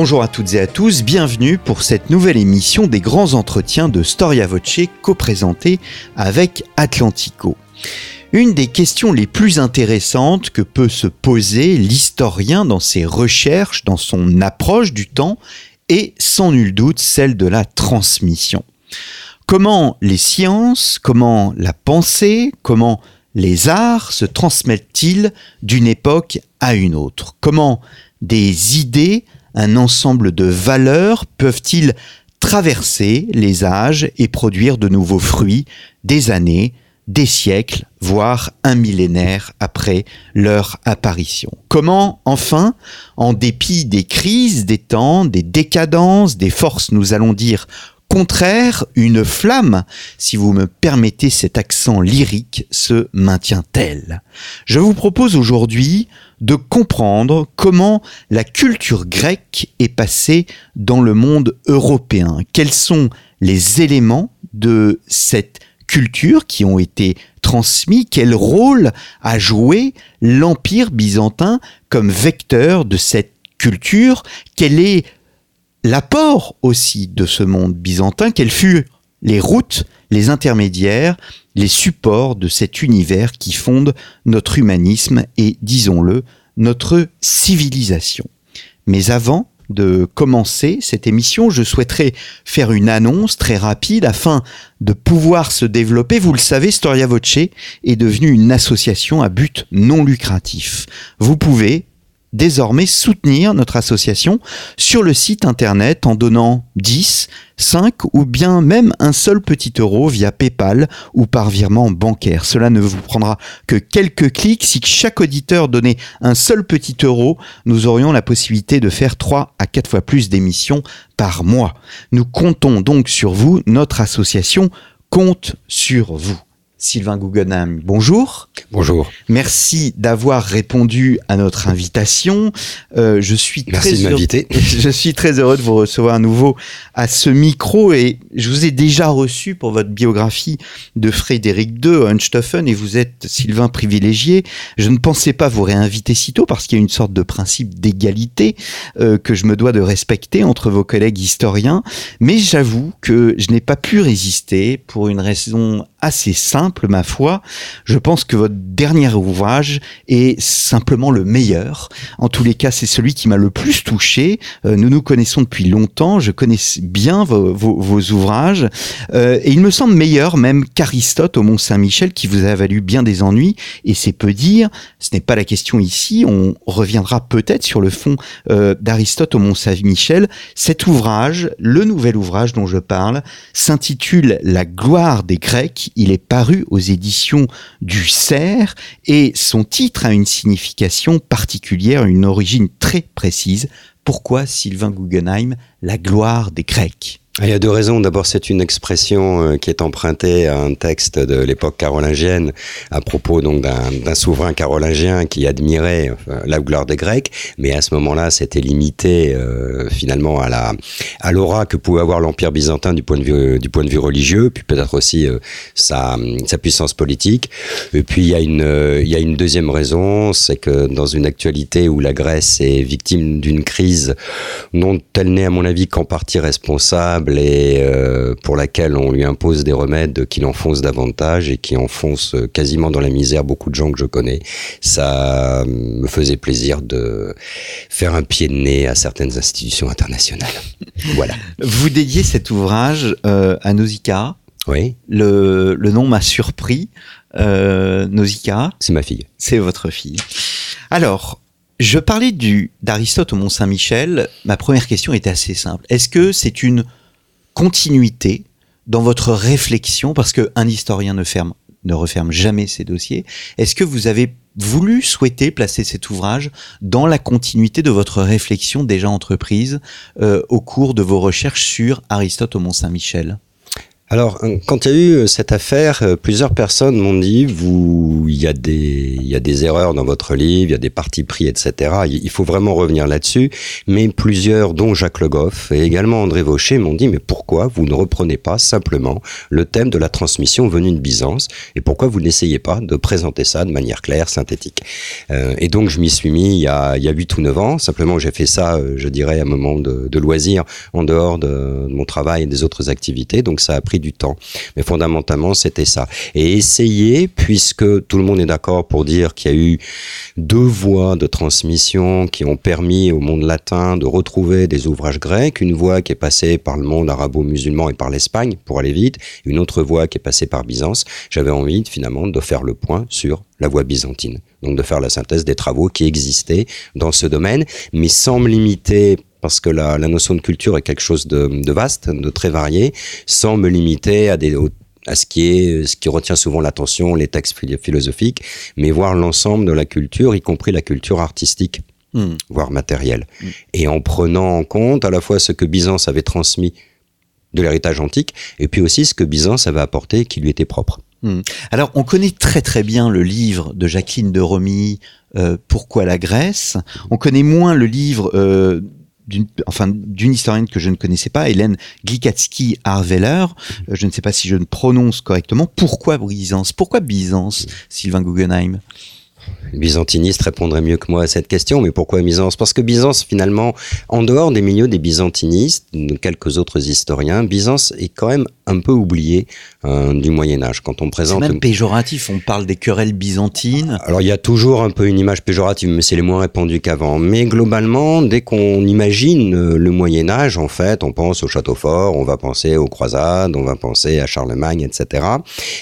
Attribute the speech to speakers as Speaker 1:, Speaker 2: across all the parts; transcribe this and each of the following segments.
Speaker 1: Bonjour à toutes et à tous, bienvenue pour cette nouvelle émission des grands entretiens de Storia Voce co-présentés avec Atlantico. Une des questions les plus intéressantes que peut se poser l'historien dans ses recherches, dans son approche du temps, est sans nul doute celle de la transmission. Comment les sciences, comment la pensée, comment les arts se transmettent-ils d'une époque à une autre? Comment des idées, un ensemble de valeurs peuvent-ils traverser les âges et produire de nouveaux fruits des années, des siècles, voire un millénaire après leur apparition? Comment, enfin, en dépit des crises des temps, des décadences, des forces, nous allons dire, contraires, une flamme, si vous me permettez cet accent lyrique, se maintient-elle? Je vous propose aujourd'hui de comprendre comment la culture grecque est passée dans le monde européen. Quels sont les éléments de cette culture qui ont été transmis? Quel rôle a joué l'Empire byzantin comme vecteur de cette culture? Quel est l'apport aussi de ce monde byzantin Quelles furent les routes, les intermédiaires, les supports de cet univers qui fonde notre humanisme et, disons-le, notre civilisation. Mais avant de commencer cette émission, je souhaiterais faire une annonce très rapide afin de pouvoir se développer. Vous le savez, Storia Voce est devenue une association à but non lucratif. Vous pouvez désormais soutenir notre association sur le site internet en donnant 10, 5 ou bien même un seul petit euro via PayPal ou par virement bancaire. Cela ne vous prendra que quelques clics. Si chaque auditeur donnait un seul petit euro, nous aurions la possibilité de faire 3 à 4 fois plus d'émissions par mois. Nous comptons donc sur vous, notre association compte sur vous. Sylvain Guggenheim, bonjour.
Speaker 2: Bonjour.
Speaker 1: Merci d'avoir répondu à notre invitation.
Speaker 2: Euh, je suis Merci très de m'inviter.
Speaker 1: Je suis très heureux de vous recevoir à nouveau à ce micro et je vous ai déjà reçu pour votre biographie de Frédéric II, Unstoffen, et vous êtes Sylvain privilégié. Je ne pensais pas vous réinviter si tôt parce qu'il y a une sorte de principe d'égalité euh, que je me dois de respecter entre vos collègues historiens, mais j'avoue que je n'ai pas pu résister pour une raison assez simple, ma foi. Je pense que votre dernier ouvrage est simplement le meilleur. En tous les cas, c'est celui qui m'a le plus touché. Euh, nous nous connaissons depuis longtemps. Je connais bien vos, ouvrages. Euh, et il me semble meilleur même qu'Aristote au Mont Saint-Michel, qui vous a valu bien des ennuis. Et c'est peu dire. Ce n'est pas la question ici. On reviendra peut-être sur le fond euh, d'Aristote au Mont Saint-Michel. Cet ouvrage, le nouvel ouvrage dont je parle, s'intitule La gloire des Grecs il est paru aux éditions du Cerf et son titre a une signification particulière, une origine très précise. Pourquoi Sylvain Guggenheim, la gloire des Grecs?
Speaker 2: Il y a deux raisons. D'abord, c'est une expression euh, qui est empruntée à un texte de l'époque carolingienne à propos donc d'un souverain carolingien qui admirait la gloire des Grecs, mais à ce moment-là, c'était limité euh, finalement à la à l'aura que pouvait avoir l'empire byzantin du point de vue du point de vue religieux, puis peut-être aussi euh, sa sa puissance politique. Et puis il y a une il y a une deuxième raison, c'est que dans une actualité où la Grèce est victime d'une crise dont elle n'est à mon avis qu'en partie responsable et euh, pour laquelle on lui impose des remèdes qui l'enfoncent davantage et qui enfoncent quasiment dans la misère beaucoup de gens que je connais. Ça me faisait plaisir de faire un pied de nez à certaines institutions internationales. voilà.
Speaker 1: Vous dédiez cet ouvrage euh, à Nausicaa.
Speaker 2: Oui.
Speaker 1: Le, le nom m'a surpris. Euh, Nausicaa.
Speaker 2: C'est ma fille.
Speaker 1: C'est votre fille. Alors, je parlais du d'Aristote au Mont Saint-Michel. Ma première question était assez simple. Est-ce que c'est une continuité dans votre réflexion, parce qu'un historien ne, ferme, ne referme jamais ses dossiers. Est-ce que vous avez voulu, souhaiter placer cet ouvrage dans la continuité de votre réflexion déjà entreprise euh, au cours de vos recherches sur Aristote au Mont-Saint-Michel?
Speaker 2: Alors, euh, quand il y a eu euh, cette affaire, euh, plusieurs personnes m'ont dit, vous, il y a des, il y a des erreurs dans votre livre, il y a des partis pris, etc. Il faut vraiment revenir là-dessus. Mais plusieurs, dont Jacques Le Goff et également André Vaucher, m'ont dit, mais pourquoi vous ne reprenez pas simplement le thème de la transmission venue de Byzance et pourquoi vous n'essayez pas de présenter ça de manière claire, synthétique? Euh, et donc, je m'y suis mis il y a, il y a 8 ou 9 ans. Simplement, j'ai fait ça, je dirais, à un moment de, de loisir, en dehors de, de mon travail et des autres activités. Donc, ça a pris du temps. Mais fondamentalement, c'était ça. Et essayer, puisque tout le monde est d'accord pour dire qu'il y a eu deux voies de transmission qui ont permis au monde latin de retrouver des ouvrages grecs, une voie qui est passée par le monde arabo-musulman et par l'Espagne, pour aller vite, une autre voie qui est passée par Byzance. J'avais envie, finalement, de faire le point sur la voie byzantine. Donc de faire la synthèse des travaux qui existaient dans ce domaine, mais sans me limiter parce que la, la, notion de culture est quelque chose de, de, vaste, de très varié, sans me limiter à des à ce qui est ce qui retient souvent l'attention, les textes philosophiques, mais voir l'ensemble de la culture, y compris la culture artistique, mmh. voire matérielle, mmh. et en prenant en compte à la fois ce que Byzance avait transmis de l'héritage antique, et puis aussi ce que Byzance avait apporté qui lui était propre.
Speaker 1: Mmh. Alors, on connaît très très bien le livre de Jacqueline de Romy, euh, Pourquoi la Grèce? On connaît moins le livre euh, d'une historienne que je ne connaissais pas, Hélène Glikatsky Arveller. Euh, je ne sais pas si je ne prononce correctement. Pourquoi Byzance? Pourquoi Byzance, Sylvain Guggenheim?
Speaker 2: Byzantiniste répondrait mieux que moi à cette question, mais pourquoi Byzance? Parce que Byzance, finalement, en dehors des milieux des byzantinistes, de quelques autres historiens, Byzance est quand même un peu oublié euh, du Moyen Âge. Quand on présente,
Speaker 1: même péjoratif. On parle des querelles byzantines.
Speaker 2: Alors il y a toujours un peu une image péjorative, mais c'est les moins répandu qu'avant. Mais globalement, dès qu'on imagine euh, le Moyen Âge, en fait, on pense au château fort, on va penser aux croisades, on va penser à Charlemagne, etc.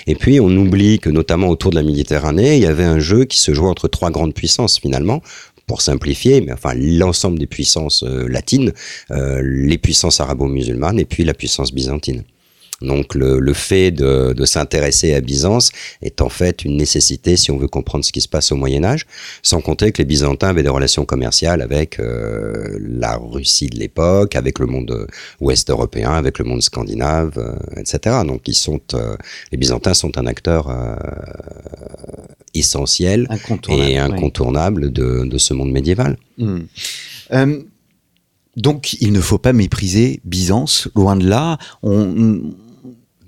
Speaker 2: Et puis on oublie que notamment autour de la Méditerranée, il y avait un jeu qui se jouait entre trois grandes puissances finalement pour simplifier, mais enfin l'ensemble des puissances euh, latines, euh, les puissances arabo-musulmanes et puis la puissance byzantine. Donc le, le fait de, de s'intéresser à Byzance est en fait une nécessité si on veut comprendre ce qui se passe au Moyen Âge, sans compter que les Byzantins avaient des relations commerciales avec euh, la Russie de l'époque, avec le monde ouest européen, avec le monde scandinave, euh, etc. Donc ils sont, euh, les Byzantins sont un acteur euh, essentiel
Speaker 1: incontournable,
Speaker 2: et incontournable de, de, ce monde médiéval.
Speaker 1: Mmh. donc il ne faut pas mépriser Byzance, loin de là. On,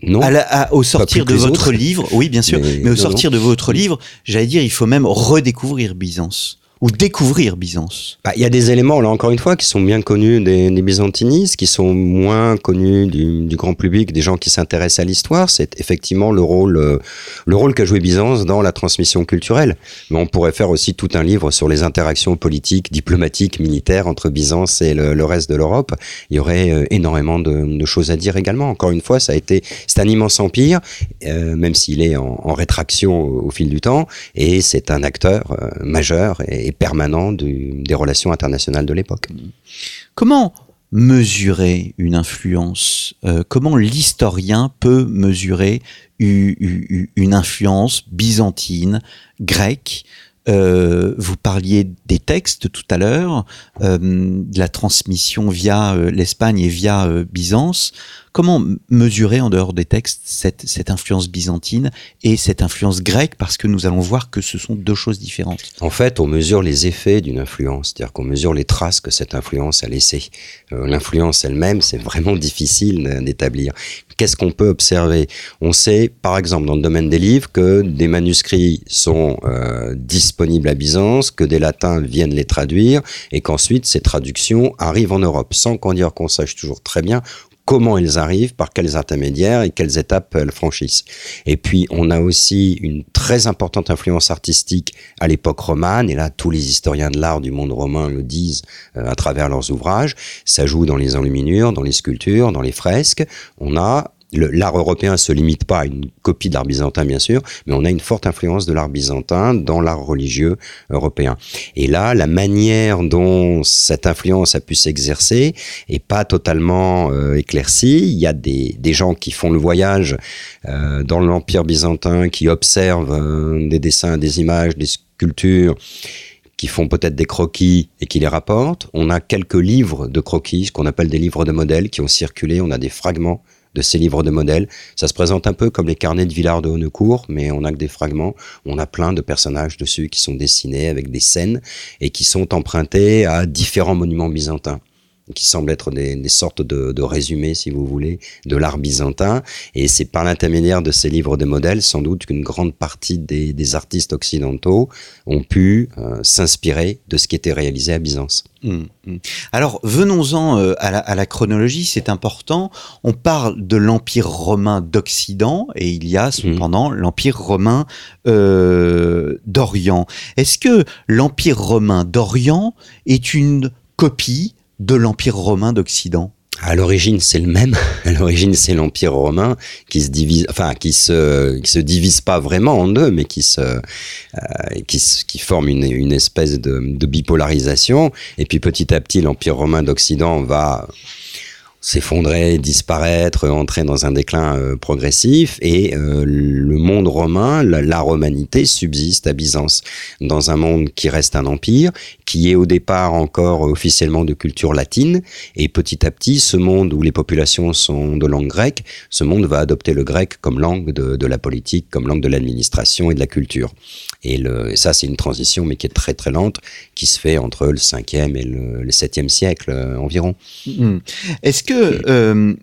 Speaker 2: non.
Speaker 1: À la, à, au sortir de votre autres. livre, oui, bien sûr, mais, mais au non, sortir non. de votre livre, j'allais dire, il faut même redécouvrir Byzance ou découvrir Byzance
Speaker 2: bah, Il y a des éléments, là encore une fois, qui sont bien connus des, byzantinistes, qui sont moins connus du, grand public, des gens qui s'intéressent à l'histoire. C'est effectivement le rôle, euh, le rôle qu'a joué Byzance dans la transmission culturelle. Mais on pourrait faire aussi tout un livre sur les interactions politiques, diplomatiques, militaires entre Byzance et le, reste de l'Europe. Il y aurait euh, énormément de, choses à dire également. Encore une fois, c'est un immense empire, euh, même s'il est en, rétraction au, fil du temps, et c'est un acteur majeur et, et permanent des relations internationales de l'époque.
Speaker 1: Comment mesurer une influence euh, Comment l'historien peut mesurer une influence byzantine, grecque euh, vous parliez des textes tout à l'heure, euh, de la transmission via euh, l'Espagne et via Byzance. Comment mesurer en dehors des textes cette, cette, influence byzantine et cette influence grecque? Parce que nous allons voir que ce sont deux choses différentes.
Speaker 2: En fait, on mesure les effets d'une influence, c'est-à-dire qu'on mesure les traces que cette influence a laissées. L'influence elle-même, c'est vraiment difficile d'établir. Qu'est-ce qu'on peut observer On sait, par exemple, dans le domaine des livres, que des manuscrits sont euh, disponibles à Byzance, que des latins viennent les traduire, et qu'ensuite ces traductions arrivent en Europe, sans qu'on dire qu'on sache toujours très bien comment elles arrivent, par quels intermédiaires et quelles étapes elles franchissent. Et puis, on a aussi une très importante influence artistique à l'époque romane, et là, tous les historiens de l'art du monde romain le disent euh, à travers leurs ouvrages. Ça joue dans les enluminures, dans les sculptures, dans les fresques. On a l'art européen se limite pas à une copie de l'art byzantin, bien sûr, mais on a une forte influence de l'art byzantin dans l'art religieux européen. Et là, la manière dont cette influence a pu s'exercer est pas totalement euh, éclaircie. Il y a des, gens qui font le voyage euh, dans l'empire byzantin, qui observent euh, des dessins, des images, des sculptures qui font peut-être des croquis et qui les rapportent. On a quelques livres de croquis, ce qu'on appelle des livres de modèles, qui ont circulé. On a des fragments de ces livres de modèles. Ça se présente un peu comme les carnets de Villard de Honnecourt, mais on n'a que des fragments. On a plein de personnages dessus qui sont dessinés avec des scènes et qui sont empruntés à différents monuments byzantins qui semblent être des, sortes de, de, résumés, si vous voulez, de l'art byzantin. Et c'est par l'intermédiaire de ces livres de modèles, sans doute, qu'une grande partie des, artistes occidentaux ont pu euh, s'inspirer de ce qui était réalisé à Byzance. Mmh,
Speaker 1: mmh. Alors, venons-en euh, à, la, chronologie, c'est important. On parle de l'Empire romain d'Occident et il y a mmh. cependant l'Empire romain euh, d'Orient. Est-ce que l'Empire romain d'Orient est une copie de l'Empire romain d'Occident
Speaker 2: à l'origine, c'est le même. À l'origine, c'est l'Empire romain qui se divise, enfin, qui se, qui se divise pas vraiment en deux, mais qui se, euh, qui, qui forme une, une espèce de, de bipolarisation. Et puis, petit à petit, l'Empire romain d'Occident va s'effondrer, disparaître, entrer dans un déclin euh, progressif et euh, le monde romain, la, romanité subsiste à Byzance, dans un monde qui reste un empire, qui est au départ encore officiellement de culture latine et petit à petit ce monde où les populations sont de langue grecque, ce monde va adopter le grec comme langue de, la politique, comme langue de l'administration et de la culture. Et, ça c'est une transition mais qui est très très lente, qui se fait entre le 5e et le, le 7e siècle euh, environ.
Speaker 1: Mmh. Est-ce que euh,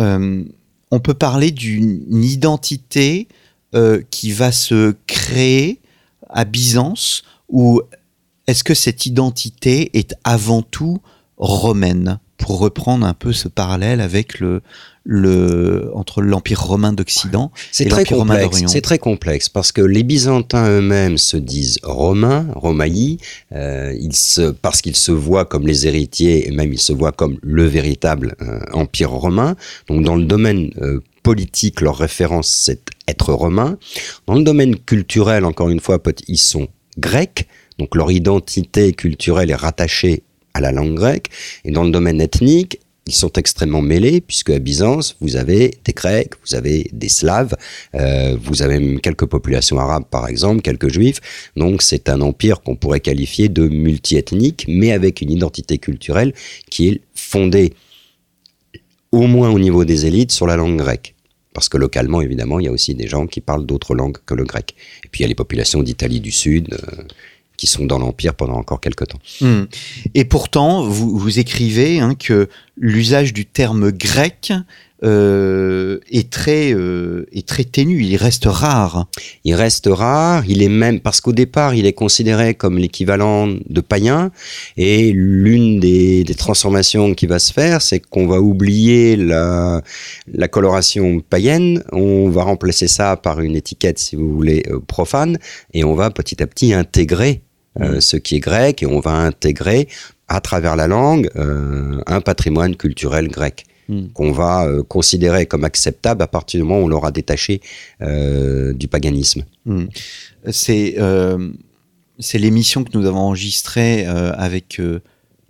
Speaker 1: euh, on peut parler d'une identité euh, qui va se créer à Byzance ou est-ce que cette identité est avant tout romaine? Pour reprendre un peu ce parallèle avec le, le, entre l'Empire romain d'Occident et l'Empire romain d'Orient
Speaker 2: C'est très complexe parce que les Byzantins eux-mêmes se disent romains, romaïs, euh, ils se, parce qu'ils se voient comme les héritiers et même ils se voient comme le véritable euh, Empire romain. Donc dans le domaine euh, politique, leur référence c'est être romain. Dans le domaine culturel, encore une fois, ils sont grecs. Donc leur identité culturelle est rattachée à la langue grecque. Et dans le domaine ethnique, ils sont extrêmement mêlés, puisque à Byzance, vous avez des Grecs, vous avez des Slaves, euh, vous avez même quelques populations arabes, par exemple, quelques Juifs. Donc c'est un empire qu'on pourrait qualifier de multiethnique, mais avec une identité culturelle qui est fondée, au moins au niveau des élites, sur la langue grecque. Parce que localement, évidemment, il y a aussi des gens qui parlent d'autres langues que le grec. Et puis il y a les populations d'Italie du Sud. Euh, qui sont dans l'Empire pendant encore quelques temps.
Speaker 1: Hmm. Et pourtant, vous, écrivez hein, que l'usage du terme grec euh, est très euh, est très ténu. Il reste rare.
Speaker 2: Il reste rare. Il est même parce qu'au départ, il est considéré comme l'équivalent de païen. Et l'une des, des, transformations qui va se faire, c'est qu'on va oublier la, la coloration païenne. On va remplacer ça par une étiquette, si vous voulez, euh, profane, et on va petit à petit intégrer euh, mm. ce qui est grec et on va intégrer à travers la langue euh, un patrimoine culturel grec mm. qu'on va euh, considérer comme acceptable à partir du moment où on l'aura détaché du paganisme.
Speaker 1: Mm. C'est c'est l'émission que nous avons enregistrée avec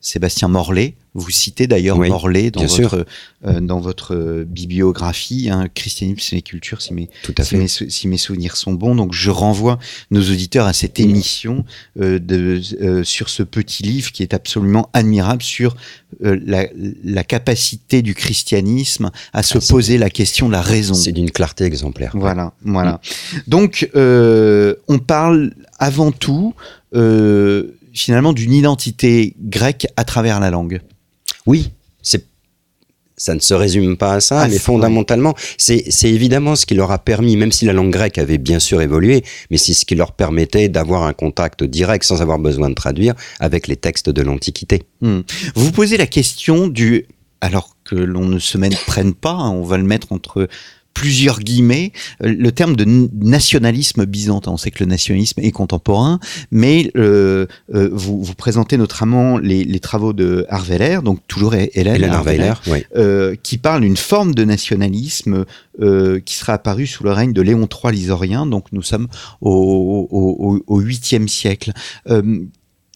Speaker 1: Sébastien Morlet vous citez d'ailleurs Morlaix dans votre, euh, dans votre bibliographie, hein, Christianisme et culture, si mes, si mes, si, mes, souvenirs sont bons. Donc je renvoie nos auditeurs à cette émission euh, de, euh, sur ce petit livre qui est absolument admirable sur euh, la, la, capacité du christianisme à se ah, poser la question de la raison.
Speaker 2: C'est d'une clarté exemplaire.
Speaker 1: Voilà, voilà. Donc euh, on parle avant tout finalement d'une identité grecque à travers la langue.
Speaker 2: Oui, c'est ça ne se résume pas à ça, ah, mais fondamentalement, c'est évidemment ce qui leur a permis, même si la langue grecque avait bien sûr évolué, mais c'est ce qui leur permettait d'avoir un contact direct, sans avoir besoin de traduire, avec les textes de l'Antiquité.
Speaker 1: Hmm. Vous posez la question du... Alors que l'on ne se prenne pas, hein, on va le mettre entre plusieurs guillemets euh, le terme de nationalisme byzantin. On sait que le nationalisme est contemporain, mais euh, euh, vous, vous, présentez notamment les, les, travaux de Harveler, donc toujours Hélène,
Speaker 2: Hélène
Speaker 1: euh, qui parle d'une forme de nationalisme euh, qui sera apparue sous le règne de Léon III l'Isorien, donc nous sommes au, au, au, 8e siècle.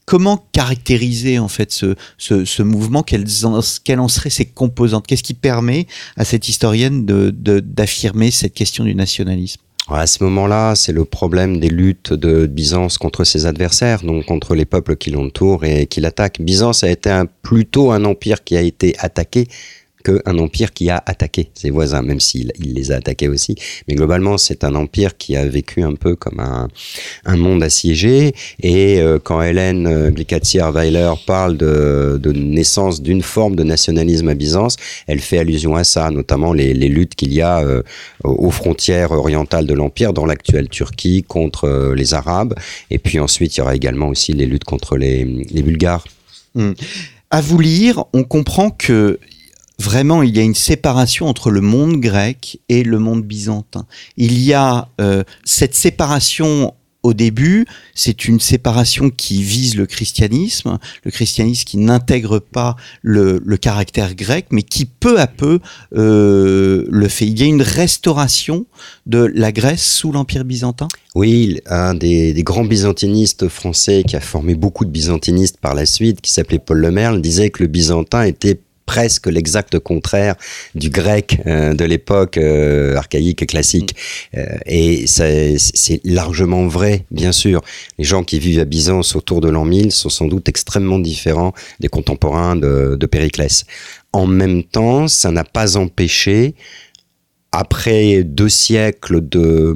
Speaker 1: Comment caractériser en fait ce, ce, mouvement Quelles en, quelles en seraient ses composantes? Qu'est-ce qui permet à cette historienne d'affirmer cette question du nationalisme?
Speaker 2: À ce moment-là, c'est le problème des luttes de Byzance contre ses adversaires, donc contre les peuples qui l'entourent et qui l'attaquent. Byzance a été plutôt un empire qui a été attaqué qu'un empire qui a attaqué ses voisins, même s'il il les a attaqués aussi. Mais globalement, c'est un empire qui a vécu un peu comme un, monde assiégé. Et euh, quand Hélène euh, Glicatier-Weiler parle de, naissance d'une forme de nationalisme à Byzance, elle fait allusion à ça, notamment les, luttes qu'il y a euh, aux frontières orientales de l'empire, dans l'actuelle Turquie, contre les Arabes. Et puis ensuite, il y aura également aussi les luttes contre les, Bulgares.
Speaker 1: Hum. À vous lire, on comprend que vraiment il y a une séparation entre le monde grec et le monde byzantin. Il y a euh, cette séparation au début, c'est une séparation qui vise le christianisme, le christianisme qui n'intègre pas le, le, caractère grec, mais qui peu à peu euh, le fait. Il y a une restauration de la Grèce sous l'Empire byzantin?
Speaker 2: Oui, un des, des, grands byzantinistes français qui a formé beaucoup de byzantinistes par la suite, qui s'appelait Paul Lemerle, disait que le byzantin était presque l'exact contraire du grec euh, de l'époque euh, archaïque et classique. Euh, et c'est largement vrai, bien sûr. Les gens qui vivent à Byzance autour de l'an 1000 sont sans doute extrêmement différents des contemporains de, de Périclès. En même temps, ça n'a pas empêché après deux siècles de,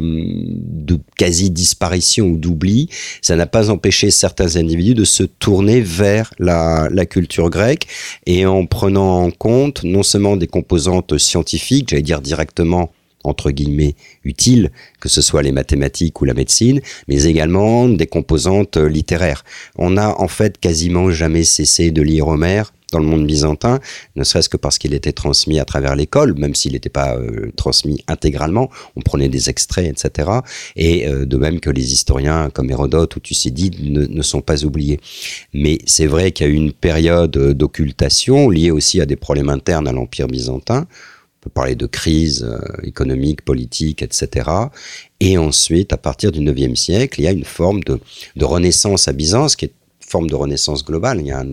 Speaker 2: quasi-disparition ou d'oubli, ça n'a pas empêché certains individus de se tourner vers la, la, culture grecque et en prenant en compte non seulement des composantes scientifiques, j'allais dire directement entre guillemets utiles, que ce soit les mathématiques ou la médecine, mais également des composantes littéraires. On n'a en fait quasiment jamais cessé de lire Homère, dans le monde byzantin, ne serait-ce que parce qu'il était transmis à travers l'école, même s'il n'était pas euh, transmis intégralement, on prenait des extraits, etc. Et euh, de même que les historiens comme Hérodote ou Thucydide ne, sont pas oubliés. Mais c'est vrai qu'il y a eu une période d'occultation liée aussi à des problèmes internes à l'Empire byzantin. On peut parler de crise euh, économique, politique, etc. Et ensuite, à partir du IXe siècle, il y a une forme de, renaissance à Byzance qui est forme de renaissance globale. Il y a, un,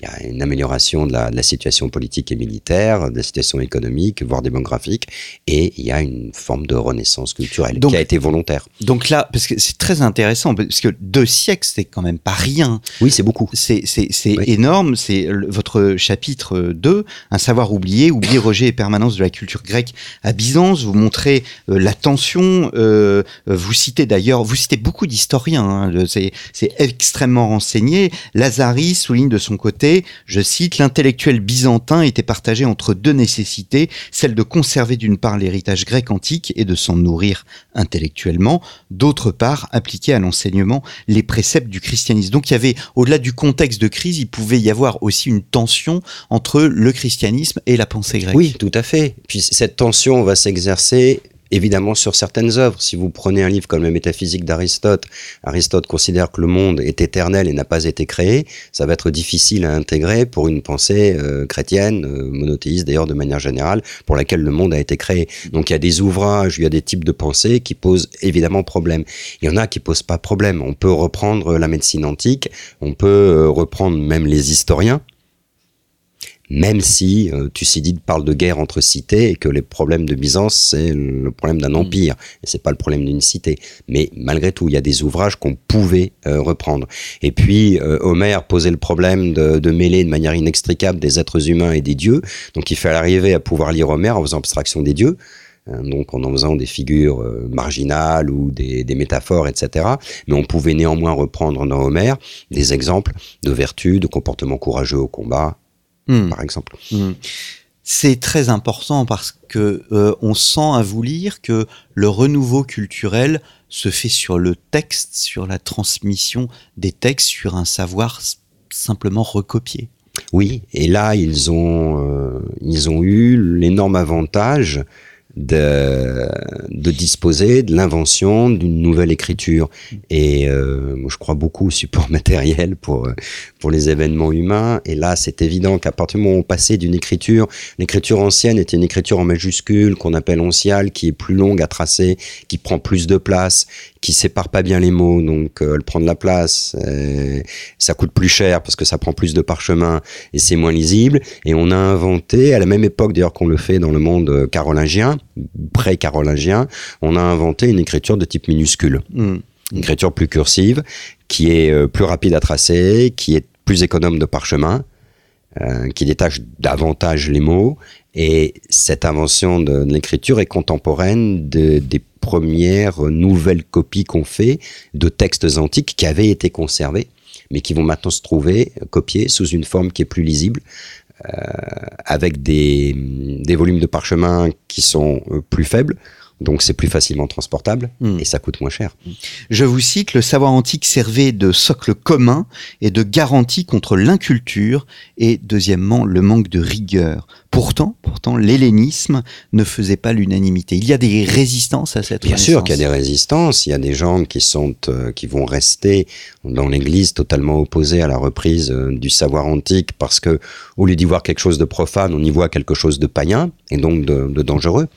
Speaker 2: il y a une amélioration de la, de la, situation politique et militaire, de la situation économique, voire démographique, et il y a une forme de renaissance culturelle donc, qui a été volontaire.
Speaker 1: Donc là, parce que c'est très intéressant, parce que deux siècles, c'est quand même pas rien.
Speaker 2: Oui, c'est beaucoup.
Speaker 1: C'est oui. énorme. C'est votre chapitre 2, Un savoir oublié, oublier, rejet et permanence de la culture grecque à Byzance. Vous montrez euh, la tension. Euh, vous citez d'ailleurs, vous citez beaucoup d'historiens. Hein, c'est extrêmement renseigné. Lazari souligne de son côté je cite, l'intellectuel byzantin était partagé entre deux nécessités, celle de conserver d'une part l'héritage grec antique et de s'en nourrir intellectuellement, d'autre part appliquer à l'enseignement les préceptes du christianisme. Donc il y avait, au-delà du contexte de crise, il pouvait y avoir aussi une tension entre le christianisme et la pensée grecque.
Speaker 2: Oui, tout à fait. Puis cette tension va s'exercer évidemment sur certaines œuvres. Si vous prenez un livre comme la métaphysique d'Aristote, Aristote considère que le monde est éternel et n'a pas été créé, ça va être difficile à intégrer pour une pensée euh, chrétienne, euh, monothéiste d'ailleurs de manière générale, pour laquelle le monde a été créé. Donc il y a des ouvrages, il y a des types de pensées qui posent évidemment problème. Il y en a qui posent pas problème. On peut reprendre la médecine antique, on peut euh, reprendre même les historiens, même si euh, Thucydide parle de guerre entre cités et que les problèmes de Byzance, c'est le problème d'un mm. empire, et c'est pas le problème d'une cité. Mais malgré tout, il y a des ouvrages qu'on pouvait euh, reprendre. Et puis, euh, Homère posait le problème de, de, mêler de manière inextricable des êtres humains et des dieux, donc il fallait arriver à pouvoir lire Homère en faisant abstraction des dieux, hein, donc en en faisant des figures euh, marginales ou des, des, métaphores, etc. Mais on pouvait néanmoins reprendre dans Homère des exemples de vertus, de comportements courageux au combat, mmh. par exemple.
Speaker 1: Mmh. C'est très important parce que euh, on sent à vous lire que le renouveau culturel se fait sur le texte, sur la transmission des textes, sur un savoir simplement recopié.
Speaker 2: Oui, et là ils ont euh, ils ont eu l'énorme avantage de, disposer de l'invention d'une nouvelle écriture. Et euh, je crois beaucoup au support matériel pour, pour les événements humains. Et là, c'est évident qu'à partir du moment où on passait d'une écriture, l'écriture ancienne était une écriture en majuscule qu'on appelle onciale, qui est plus longue à tracer, qui prend plus de place, qui sépare pas bien les mots, donc euh, elle prend de la place, euh, ça coûte plus cher parce que ça prend plus de parchemin et c'est moins lisible. Et on a inventé, à la même époque d'ailleurs qu'on le fait dans le monde carolingien, pré-carolingien, on a inventé une écriture de type minuscule. Mmh. Une écriture plus cursive, qui est euh, plus rapide à tracer, qui est plus économe de parchemin, qui détache davantage les mots. Et cette invention de, l'écriture est contemporaine des premières nouvelles copies qu'on fait de textes antiques qui avaient été conservés, mais qui vont maintenant se trouver copiés sous une forme qui est plus lisible, euh, avec des, des, volumes de parchemin qui sont euh, plus faibles. Donc c'est plus facilement transportable hmm. et ça coûte moins cher.
Speaker 1: Je vous cite, le savoir antique servait de socle commun et de garantie contre l'inculture et deuxièmement le manque de rigueur. Pourtant, pourtant l'hellénisme ne faisait pas l'unanimité. Il y a des résistances à cette
Speaker 2: Bien sûr qu'il y a des résistances, il y a des gens qui sont euh, qui vont rester dans l'église totalement opposés à la reprise euh, du savoir antique parce que au lieu d'y voir quelque chose de profane, on y voit quelque chose de païen et donc de dangereux.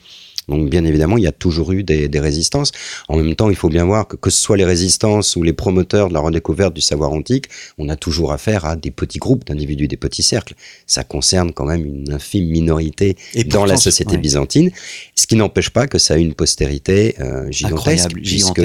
Speaker 2: Donc bien évidemment, il y a toujours eu des, des, résistances. En même temps, il faut bien voir que que ce soit les résistances ou les promoteurs de la redécouverte du savoir antique, on a toujours affaire à des petits groupes d'individus, des petits cercles. Ça concerne quand même une infime minorité dans la société byzantine, ce qui n'empêche pas que ça a une postérité euh, gigantesque, puisque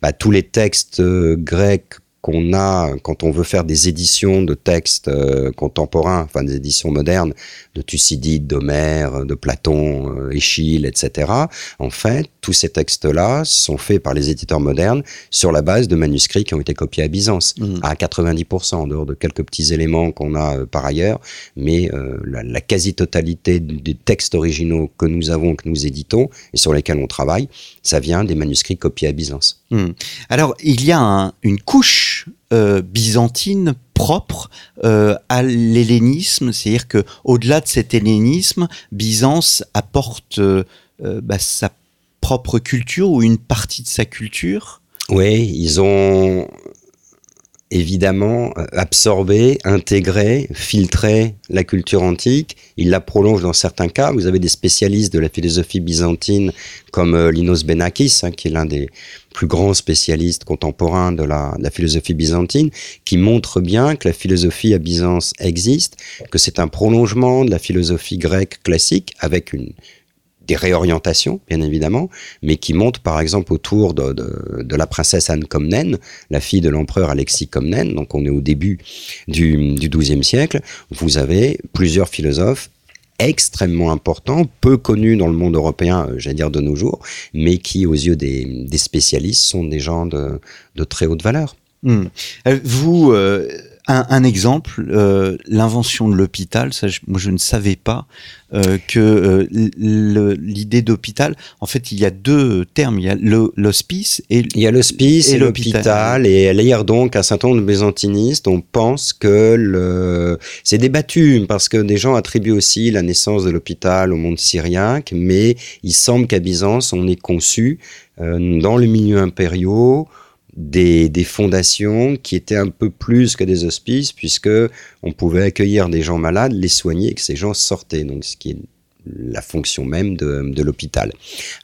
Speaker 2: bah, tous les textes euh, grecs qu'on a quand on veut faire des éditions de textes euh, contemporains, enfin des éditions modernes de Thucydide, d'Homère, de Platon, euh, Échille, etc. En fait, tous ces textes-là sont faits par les éditeurs modernes sur la base de manuscrits qui ont été copiés à Byzance, mmh. à 90%, en dehors de quelques petits éléments qu'on a euh, par ailleurs, mais la, la quasi-totalité des textes originaux que nous avons, que nous éditons et sur lesquels on travaille, ça vient des manuscrits copiés à Byzance.
Speaker 1: Mmh. Alors, il y a une couche euh, byzantine propre euh, à l'hellénisme, c'est-à-dire que au-delà de cet hellénisme, Byzance apporte euh, bah, sa propre culture ou une partie de sa culture?
Speaker 2: Oui, ils ont évidemment absorbé, intégré, filtré la culture antique. Ils la prolongent dans certains cas. Vous avez des spécialistes de la philosophie byzantine comme Linos Benakis, hein, qui est l'un des plus grands spécialistes contemporains de la, philosophie byzantine, qui montrent bien que la philosophie à Byzance existe, que c'est un prolongement de la philosophie grecque classique, avec une, des réorientations, bien évidemment, mais qui montre par exemple autour de, la princesse Anne Comnène, la fille de l'empereur Alexis Comnène, donc on est au début du, du XIIe siècle, vous avez plusieurs philosophes extrêmement important, peu connu dans le monde européen, euh, j'allais dire de nos jours, mais qui, aux yeux des, spécialistes, sont des gens de, très haute valeur.
Speaker 1: Hmm. Euh, vous, euh, un, exemple, euh, l'invention de l'hôpital, ça, moi je ne savais pas euh, que euh, l'idée d'hôpital, en fait, il y a deux termes, il y a l'hospice et
Speaker 2: il y a l'hospice et, l'hôpital, et à lire donc un certain nombre de byzantinistes, on pense que le c'est débattu parce que des gens attribuent aussi la naissance de l'hôpital au monde syriaque, mais il semble qu'à Byzance on ait conçu dans le milieu impériaux des, des, fondations qui étaient un peu plus que des hospices, puisque on pouvait accueillir des gens malades, les soigner et que ces gens sortaient. Donc, ce qui est la fonction même de, de l'hôpital.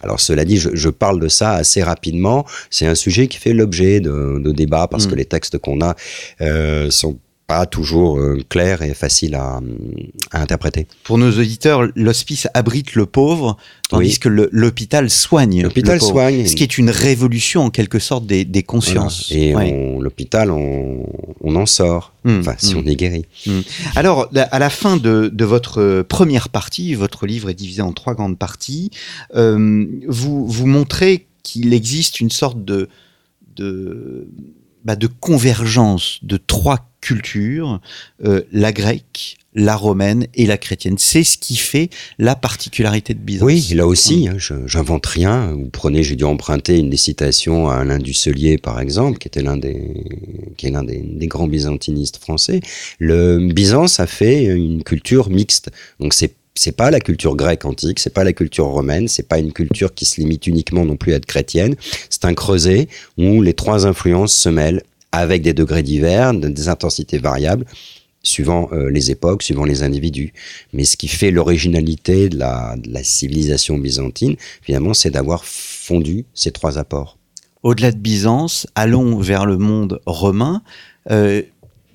Speaker 2: Alors cela dit, je, je, parle de ça assez rapidement. C'est un sujet qui fait l'objet de, de débats parce mm. que les textes qu'on a euh, sont pas toujours euh, clair et facile à, à, interpréter.
Speaker 1: Pour nos auditeurs, l'hospice abrite le pauvre, tandis que l'hôpital soigne.
Speaker 2: L'hôpital soigne.
Speaker 1: Ce qui est une révolution en quelque sorte des, des consciences.
Speaker 2: Et l'hôpital, on, on, en sort. Mmh, enfin, si mmh. on est guéri.
Speaker 1: Mmh. Alors, à la fin de, de, votre première partie, votre livre est divisé en trois grandes parties, euh, vous, vous montrez qu'il existe une sorte de, de bah, de convergence de trois cultures, euh, la grecque, la romaine et la chrétienne. C'est ce qui fait la particularité de Byzance.
Speaker 2: Oui, là aussi, hein, j'invente rien. Vous prenez, j'ai dû emprunter une des citations à Alain Dusselier, par exemple, qui était l'un des, qui est l'un des, des, grands byzantinistes français. Le Byzance a fait une culture mixte. Donc c'est c'est pas la culture grecque antique, c'est pas la culture romaine, c'est pas une culture qui se limite uniquement non plus à être chrétienne. C'est un creuset où les trois influences se mêlent avec des degrés divers, des intensités variables, suivant euh, les époques, suivant les individus. Mais ce qui fait l'originalité de la, civilisation byzantine, finalement, c'est d'avoir fondu ces trois apports.
Speaker 1: Au-delà de Byzance, allons vers le monde romain. Euh,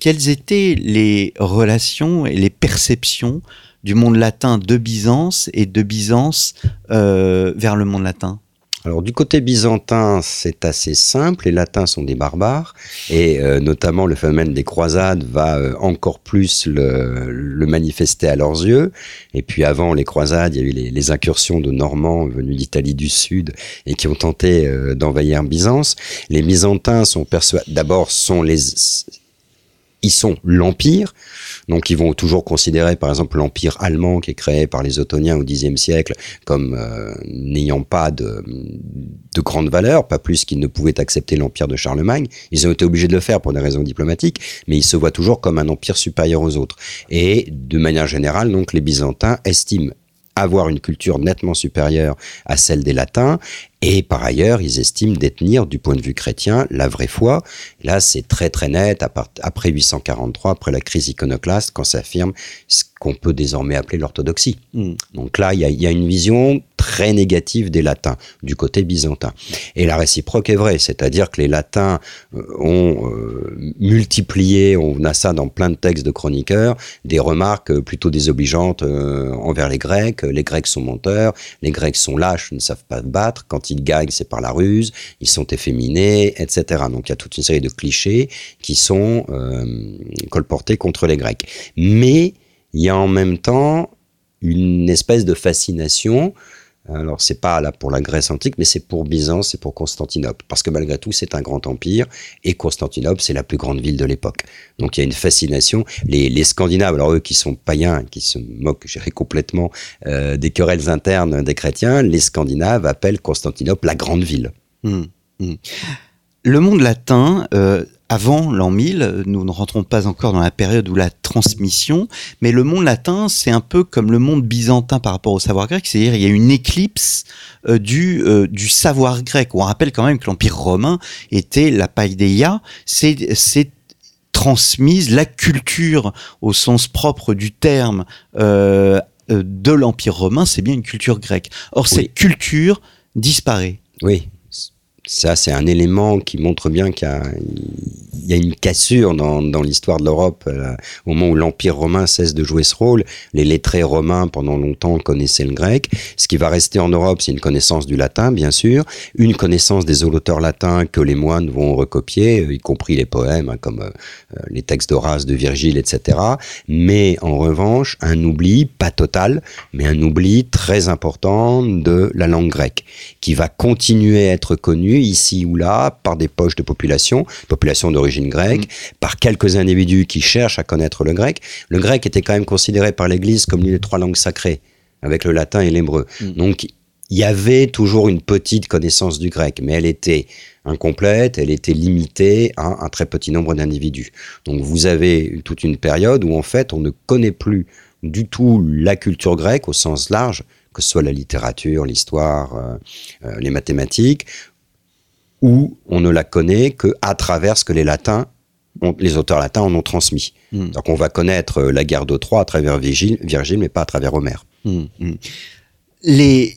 Speaker 1: quelles étaient les relations et les perceptions du monde latin de Byzance et de Byzance euh, vers le monde latin
Speaker 2: Alors du côté byzantin, c'est assez simple. Les latins sont des barbares et euh, notamment le phénomène des croisades va euh, encore plus le, manifester à leurs yeux. Et puis avant les croisades, il y a eu les, incursions de Normands venus d'Italie du Sud et qui ont tenté d'envahir Byzance. Les Byzantins sont persuadés, d'abord sont les ils sont l'Empire, donc ils vont toujours considérer par exemple l'Empire allemand qui est créé par les Ottoniens au Xe siècle comme euh, n'ayant pas de, de grande valeur, pas plus qu'ils ne pouvaient accepter l'Empire de Charlemagne. Ils ont été obligés de le faire pour des raisons diplomatiques, mais ils se voient toujours comme un empire supérieur aux autres. Et de manière générale, donc les Byzantins estiment avoir une culture nettement supérieure à celle des latins et par ailleurs, ils estiment détenir, du point de vue chrétien, la vraie foi. Là, c'est très très net, après 843, après la crise iconoclaste, quand ça affirme ce qu'on peut désormais appeler l'orthodoxie. Hmm. Donc là, il y a, une vision très négative des latins, du côté byzantin. Et la réciproque est vraie, c'est-à-dire que les latins euh, ont euh, multiplié, on a ça dans plein de textes de chroniqueurs, des remarques euh, plutôt désobligeantes envers les Grecs. Les Grecs sont menteurs, les Grecs sont lâches, ne savent pas battre. Quand ils gagnent, c'est par la ruse, ils sont efféminés, etc. Donc il y a toute une série de clichés qui sont colportés contre les Grecs. Mais il y a en même temps une espèce de fascination alors c'est pas là pour la Grèce antique, mais c'est pour Byzance, c'est pour Constantinople, parce que malgré tout c'est un grand empire et Constantinople c'est la plus grande ville de l'époque. Donc il y a une fascination. Les, Scandinaves, alors eux qui sont païens, qui se moquent, je complètement euh, des querelles internes des chrétiens, les Scandinaves appellent Constantinople la grande ville. Mmh,
Speaker 1: mmh. Le monde latin euh, avant l'an 1000, nous ne rentrons pas encore dans la période où la transmission, mais le monde latin, c'est un peu comme le monde byzantin par rapport au savoir grec, c'est-à-dire il y a une éclipse euh, du, euh, du savoir grec. On rappelle quand même que l'Empire romain était la paideia, c'est transmise la culture au sens propre du terme euh, de l'Empire romain, c'est bien une culture grecque. Or, cette culture disparaît.
Speaker 2: Oui, ça, c'est un élément qui montre bien qu'il y, a une cassure dans, l'histoire de l'Europe. Euh, au moment où l'Empire romain cesse de jouer ce rôle, les lettrés romains, pendant longtemps, connaissaient le grec. Ce qui va rester en Europe, c'est une connaissance du latin, bien sûr, une connaissance des auteurs latins que les moines vont recopier, y compris les poèmes, hein, comme euh, les textes d'Horace, de Virgile, etc. Mais en revanche, un oubli, pas total, mais un oubli très important de la langue grecque, qui va continuer à être connu ici ou là par des poches de population, population d'origine grecque, mm. par quelques individus qui cherchent à connaître le grec. Le grec était quand même considéré par l'Église comme l'une des trois langues sacrées, avec le latin et l'hébreu. Mm. Donc il y avait toujours une petite connaissance du grec, mais elle était incomplète, elle était limitée à un très petit nombre d'individus. Donc vous avez toute une période où en fait on ne connaît plus du tout la culture grecque au sens large, que ce soit la littérature, l'histoire, euh, euh, les mathématiques, où on ne la connaît que à travers ce que les latins les auteurs latins en ont transmis. Hmm. Donc on va connaître euh, la guerre de Troie à travers Virgile, Virgile mais pas à travers Homère. Hmm,
Speaker 1: hmm. Les,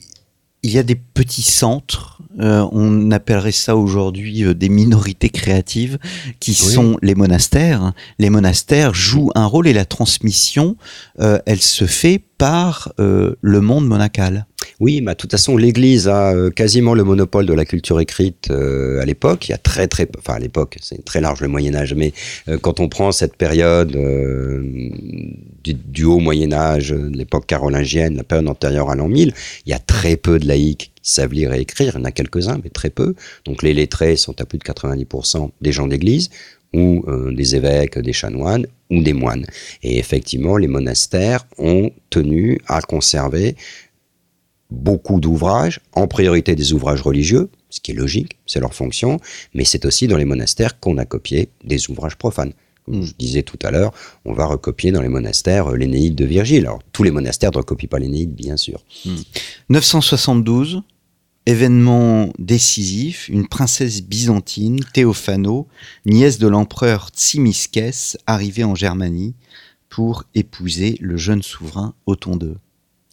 Speaker 1: il y a des petits centres, euh, on appellerait ça aujourd'hui euh, des minorités créatives, qui sont les monastères. Les monastères jouent un rôle et la transmission, elle se fait par le monde monacal.
Speaker 2: Oui, mais de toute façon, l'Église a euh, quasiment le monopole de la culture écrite euh, à l'époque. Il y a très très, enfin à l'époque, c'est très large le Moyen Âge, mais euh, quand on prend cette période du, haut Moyen Âge, l'époque carolingienne, la période antérieure à l'an 1000, il y a très peu de laïcs qui savent lire et écrire. Il y en a quelques-uns, mais très peu. Donc les lettrés sont à plus de 90% des gens d'Église ou des évêques, des chanoines ou des moines. Et effectivement, les monastères ont tenu à conserver beaucoup d'ouvrages, en priorité des ouvrages religieux, ce qui est logique, c'est leur fonction, mais c'est aussi dans les monastères qu'on a copié des ouvrages profanes. Comme je disais tout à l'heure, on va recopier dans les monastères euh, l'Énéide de Virgile. Alors, tous les monastères ne recopient pas l'Énéide, bien sûr.
Speaker 1: 972, hmm. événement décisif, une princesse byzantine, Théophano, nièce de l'empereur Tsimiskès, arrivée en Germanie pour épouser le jeune souverain Othon II.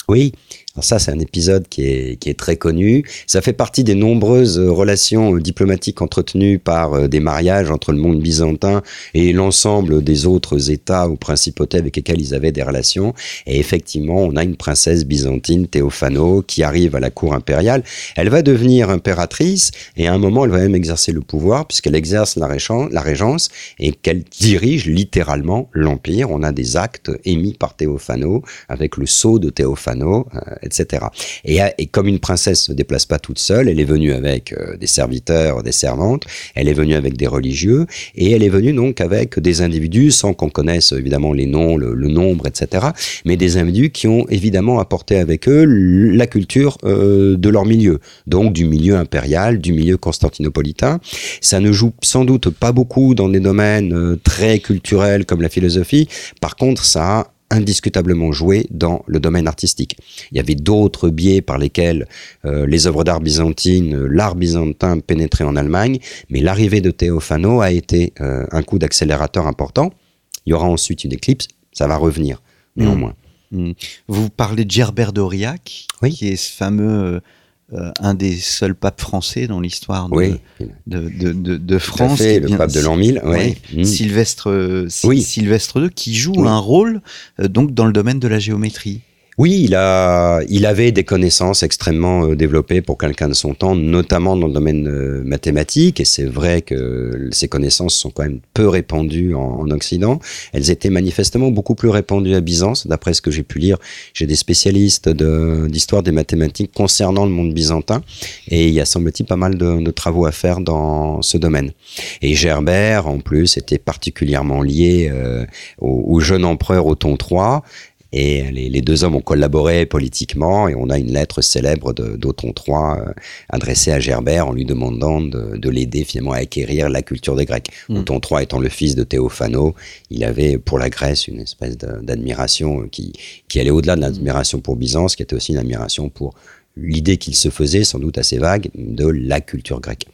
Speaker 2: Oui, Alors ça, c'est un épisode qui est, qui est très connu. Ça fait partie des nombreuses relations diplomatiques entretenues par euh, des mariages entre le monde byzantin et l'ensemble des autres États ou principautés avec lesquels ils avaient des relations. Et effectivement, on a une princesse byzantine, Théophano, qui arrive à la cour impériale. Elle va devenir impératrice et à un moment, elle va même exercer le pouvoir puisqu'elle exerce la, la régence et qu'elle dirige littéralement l'empire. On a des actes émis par Théophano avec le sceau de Théophano. Etc. Et, et, comme une princesse se déplace pas toute seule, elle est venue avec euh, des serviteurs, des servantes, elle est venue avec des religieux, et elle est venue donc avec des individus, sans qu'on connaisse évidemment les noms, le, nombre, etc., mais des individus qui ont évidemment apporté avec eux la culture euh, de leur milieu, donc du milieu impérial, du milieu constantinopolitain. Ça ne joue sans doute pas beaucoup dans des domaines euh, très culturels comme la philosophie, par contre ça a indiscutablement joué dans le domaine artistique. Il y avait d'autres biais par lesquels euh, les œuvres d'art byzantines, euh, l'art byzantin pénétrait en Allemagne, mais l'arrivée de Théophano a été euh, un coup d'accélérateur important. Il y aura ensuite une éclipse, ça va revenir néanmoins.
Speaker 1: Mmh. Mmh. Vous parlez de Gerbert d'Aurillac,
Speaker 2: oui.
Speaker 1: qui est ce fameux euh, un des seuls papes français dans l'histoire de, de, de, de, France.
Speaker 2: Fait, le pape de l'an 1000,
Speaker 1: oui. Mmh. Sylvestre, oui. Sylvestre II, qui joue un rôle euh, donc dans le domaine de la géométrie.
Speaker 2: Oui, il, a, il avait des connaissances extrêmement euh, développées pour quelqu'un de son temps, notamment dans le domaine euh, mathématique, et c'est vrai que ces connaissances sont quand même peu répandues en, en Occident. Elles étaient manifestement beaucoup plus répandues à Byzance, d'après ce que j'ai pu lire. J'ai des spécialistes d'histoire des mathématiques concernant le monde byzantin, et il y a semble-t-il pas mal de, de, travaux à faire dans ce domaine. Et Gerbert, en plus, était particulièrement lié euh, au, au jeune empereur Othon III, et les, les, deux hommes ont collaboré politiquement et on a une lettre célèbre d'Othon III euh, adressée à Gerbert en lui demandant de, de l'aider finalement à acquérir la culture des Grecs. Mm. Othon III étant le fils de Théophano, il avait pour la Grèce une espèce d'admiration qui, qui allait au-delà de l'admiration pour Byzance, qui était aussi une admiration pour l'idée qu'il se faisait, sans doute assez vague, de la culture grecque.